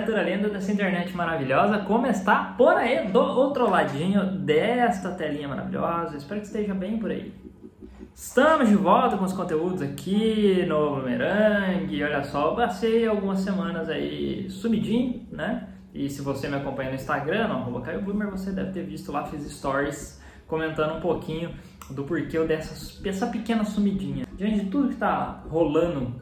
criatura linda dessa internet maravilhosa, como está por aí do outro ladinho desta telinha maravilhosa? Espero que esteja bem por aí. Estamos de volta com os conteúdos aqui no Boomerang. Olha só, eu passei algumas semanas aí sumidinho, né? E se você me acompanha no Instagram, no Caio você deve ter visto lá, fiz stories comentando um pouquinho do porquê dessa essa pequena sumidinha. Diante de tudo que está rolando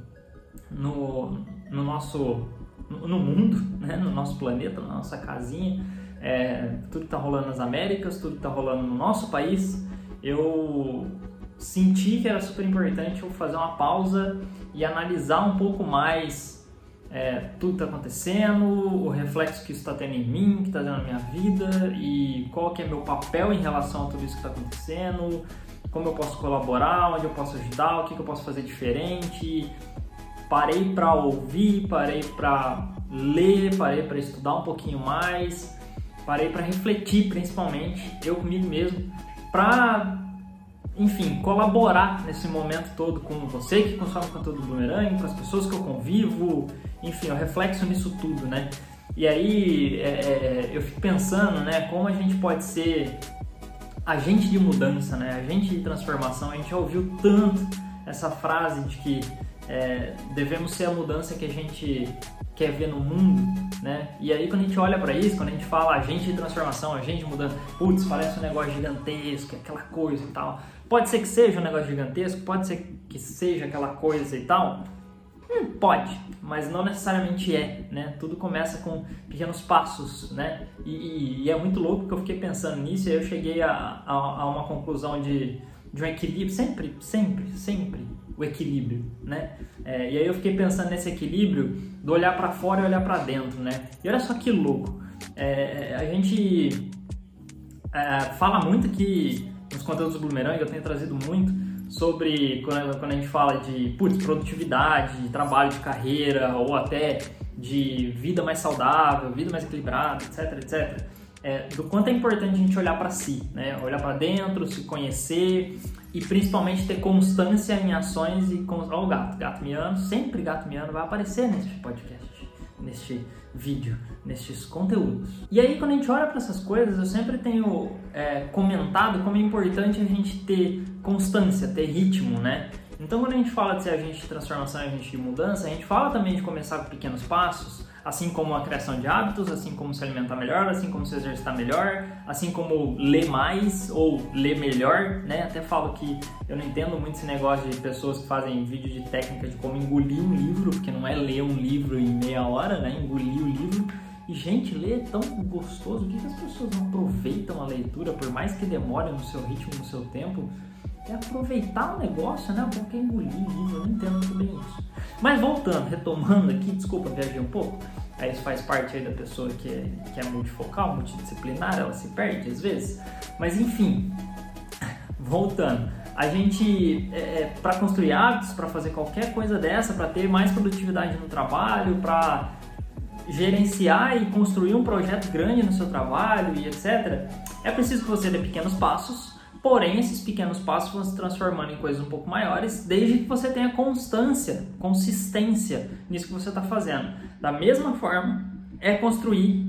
no, no nosso no mundo, né, no nosso planeta, na nossa casinha, é, tudo que está rolando nas Américas, tudo que está rolando no nosso país, eu senti que era super importante eu fazer uma pausa e analisar um pouco mais é, tudo que está acontecendo, o reflexo que isso está tendo em mim, que está tendo na minha vida e qual que é meu papel em relação a tudo isso que está acontecendo, como eu posso colaborar, onde eu posso ajudar, o que, que eu posso fazer diferente, parei para ouvir, parei para ler, parei para estudar um pouquinho mais, parei para refletir, principalmente eu comigo mesmo, para enfim, colaborar nesse momento todo com você que consome conteúdo do Boomerang, com as pessoas que eu convivo, enfim, eu reflexo nisso tudo, né? E aí é, é, eu fico pensando, né, como a gente pode ser agente de mudança, né, agente de transformação. A gente já ouviu tanto essa frase de que é, devemos ser a mudança que a gente quer ver no mundo, né? E aí quando a gente olha para isso, quando a gente fala agente de transformação, agente de mudança, putz, parece um negócio gigantesco, aquela coisa e tal. Pode ser que seja um negócio gigantesco, pode ser que seja aquela coisa e tal. Hum, pode, mas não necessariamente é, né? Tudo começa com pequenos passos, né? E, e, e é muito louco que eu fiquei pensando nisso e eu cheguei a, a, a uma conclusão de, de um equilíbrio, sempre, sempre, sempre o equilíbrio, né? É, e aí eu fiquei pensando nesse equilíbrio do olhar para fora e olhar para dentro, né? E olha só que louco, é, a gente é, fala muito que nos conteúdos do Boomerang eu tenho trazido muito sobre quando, quando a gente fala de putz, produtividade, de trabalho de carreira ou até de vida mais saudável, vida mais equilibrada, etc, etc. É, do quanto é importante a gente olhar para si, né? Olhar para dentro, se conhecer e principalmente ter constância em ações e com Olha o gato, gato miando, sempre gato miando vai aparecer nesse podcast, neste vídeo, nestes conteúdos. E aí quando a gente olha para essas coisas, eu sempre tenho é, comentado como é importante a gente ter constância, ter ritmo, né? Então quando a gente fala de ser agente de transformação agente de mudança, a gente fala também de começar com pequenos passos, assim como a criação de hábitos, assim como se alimentar melhor, assim como se exercitar melhor, assim como ler mais ou ler melhor, né? Até falo que eu não entendo muito esse negócio de pessoas que fazem vídeo de técnica de como engolir um livro, porque não é ler um livro em meia hora, né? Engolir o livro. E, gente, ler é tão gostoso. O que, que as pessoas não aproveitam a leitura, por mais que demore no seu ritmo, no seu tempo? É aproveitar o negócio, né? O que é engolir eu não entendo muito bem isso. Mas voltando, retomando aqui, desculpa, viajei um pouco. Aí isso faz parte aí da pessoa que é, que é multifocal, multidisciplinar, ela se perde às vezes. Mas enfim, voltando. A gente, é, é para construir hábitos, para fazer qualquer coisa dessa, para ter mais produtividade no trabalho, para gerenciar e construir um projeto grande no seu trabalho e etc., é preciso que você dê pequenos passos Porém, esses pequenos passos vão se transformando em coisas um pouco maiores, desde que você tenha constância, consistência nisso que você está fazendo. Da mesma forma, é construir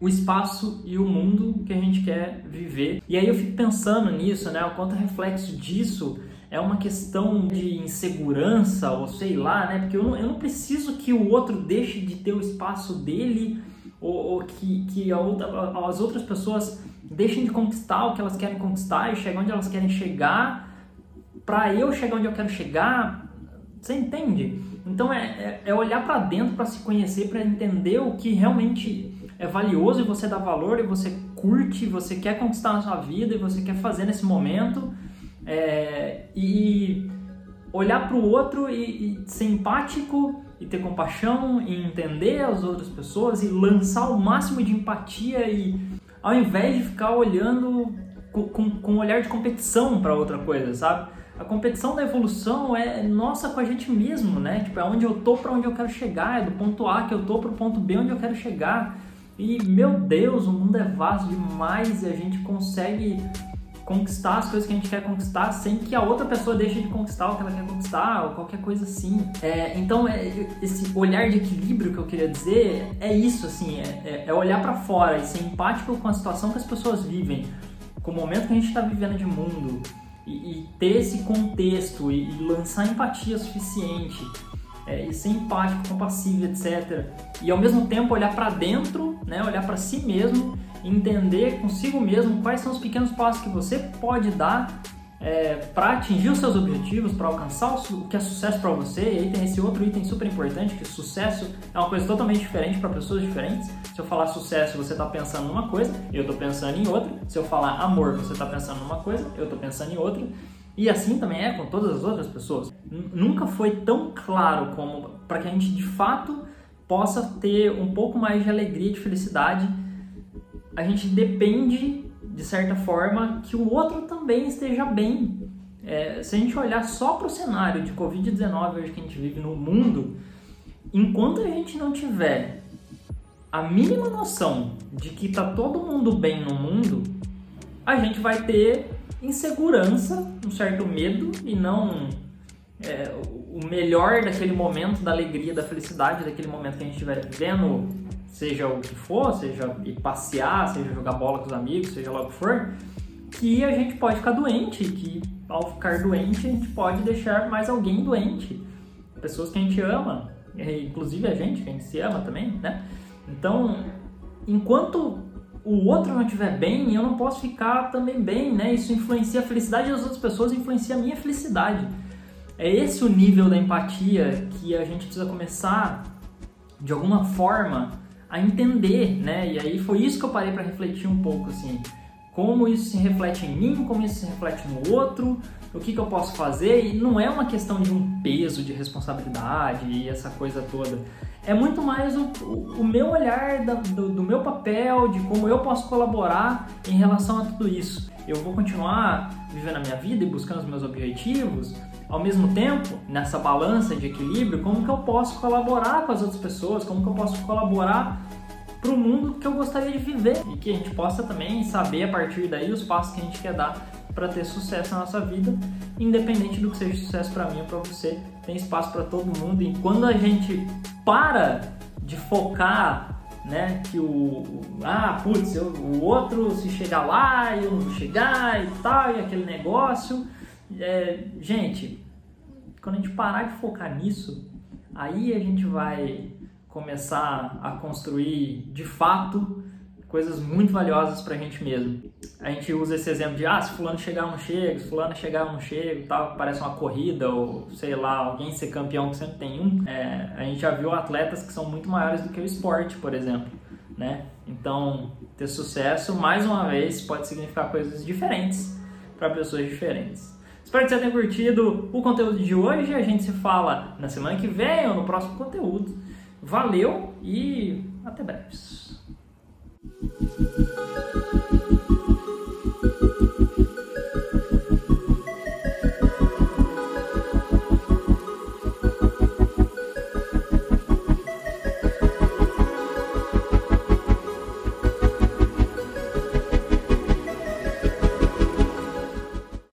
o espaço e o mundo que a gente quer viver. E aí eu fico pensando nisso, né? O quanto reflexo disso é uma questão de insegurança, ou sei lá, né? Porque eu não, eu não preciso que o outro deixe de ter o espaço dele, ou, ou que, que outra, as outras pessoas deixem de conquistar o que elas querem conquistar e chegar onde elas querem chegar para eu chegar onde eu quero chegar. Você entende? Então é, é, é olhar para dentro para se conhecer, para entender o que realmente é valioso e você dá valor e você curte, você quer conquistar na sua vida e você quer fazer nesse momento. É, e olhar para o outro e, e ser empático e ter compaixão e entender as outras pessoas e lançar o máximo de empatia e ao invés de ficar olhando com, com, com um olhar de competição para outra coisa, sabe? A competição da evolução é nossa com a gente mesmo, né? Tipo, é onde eu tô para onde eu quero chegar, é do ponto A que eu tô pro ponto B onde eu quero chegar. E meu Deus, o mundo é vasto demais e a gente consegue conquistar as coisas que a gente quer conquistar sem que a outra pessoa deixe de conquistar o que ela quer conquistar ou qualquer coisa assim. É, então, é, esse olhar de equilíbrio que eu queria dizer é isso, assim, é, é, é olhar para fora e ser empático com a situação que as pessoas vivem, com o momento que a gente está vivendo de mundo e, e, ter esse contexto e, e lançar empatia suficiente é, e ser empático, compassivo, etc. E ao mesmo tempo olhar para dentro, né, olhar para si mesmo entender consigo mesmo quais são os pequenos passos que você pode dar é, para atingir os seus objetivos, para alcançar o que é sucesso para você. E aí tem esse outro item super importante, que sucesso é uma coisa totalmente diferente para pessoas diferentes. Se eu falar sucesso, você está pensando numa coisa, eu estou pensando em outra. Se eu falar amor, você está pensando numa coisa, eu estou pensando em outra. E assim também é com todas as outras pessoas. Nunca foi tão claro como para que a gente de fato possa ter um pouco mais de alegria, de felicidade a gente depende, de certa forma, que o outro também esteja bem. É, se a gente olhar só para o cenário de Covid-19 hoje que a gente vive no mundo, enquanto a gente não tiver a mínima noção de que está todo mundo bem no mundo, a gente vai ter insegurança, um certo medo e não é, o melhor daquele momento, da alegria, da felicidade, daquele momento que a gente estiver vivendo seja o que for, seja ir passear, seja jogar bola com os amigos, seja lá o que for, que a gente pode ficar doente, que ao ficar doente a gente pode deixar mais alguém doente, pessoas que a gente ama, inclusive a gente, que a gente se ama também, né? Então, enquanto o outro não estiver bem, eu não posso ficar também bem, né? Isso influencia a felicidade das outras pessoas, influencia a minha felicidade. É esse o nível da empatia que a gente precisa começar, de alguma forma, a entender, né? E aí foi isso que eu parei para refletir um pouco, assim, como isso se reflete em mim, como isso se reflete no outro, o que, que eu posso fazer. E não é uma questão de um peso de responsabilidade e essa coisa toda. É muito mais o, o, meu olhar da, do, do meu papel, de como eu posso colaborar em relação a tudo isso. Eu vou continuar vivendo a minha vida e buscando os meus objetivos, ao mesmo tempo, nessa balança de equilíbrio, como que eu posso colaborar com as outras pessoas, como que eu posso colaborar para o mundo que eu gostaria de viver? E que a gente possa também saber a partir daí os passos que a gente quer dar para ter sucesso na nossa vida, independente do que seja sucesso para mim ou para você, tem espaço para todo mundo. E quando a gente para de focar né, que o ah, putz, eu, o outro se chegar lá e eu não vou chegar e tal, e aquele negócio, é, gente, quando a gente parar de focar nisso, aí a gente vai começar a construir de fato coisas muito valiosas para a gente mesmo. A gente usa esse exemplo de ah, se fulano chegar não chego, se fulano chegar não chego, tal, parece uma corrida ou sei lá, alguém ser campeão que sempre tem um. É, a gente já viu atletas que são muito maiores do que o esporte, por exemplo, né? Então, ter sucesso, mais uma vez, pode significar coisas diferentes para pessoas diferentes. Espero que você tenha curtido o conteúdo de hoje. A gente se fala na semana que vem ou no próximo conteúdo. Valeu e até breve.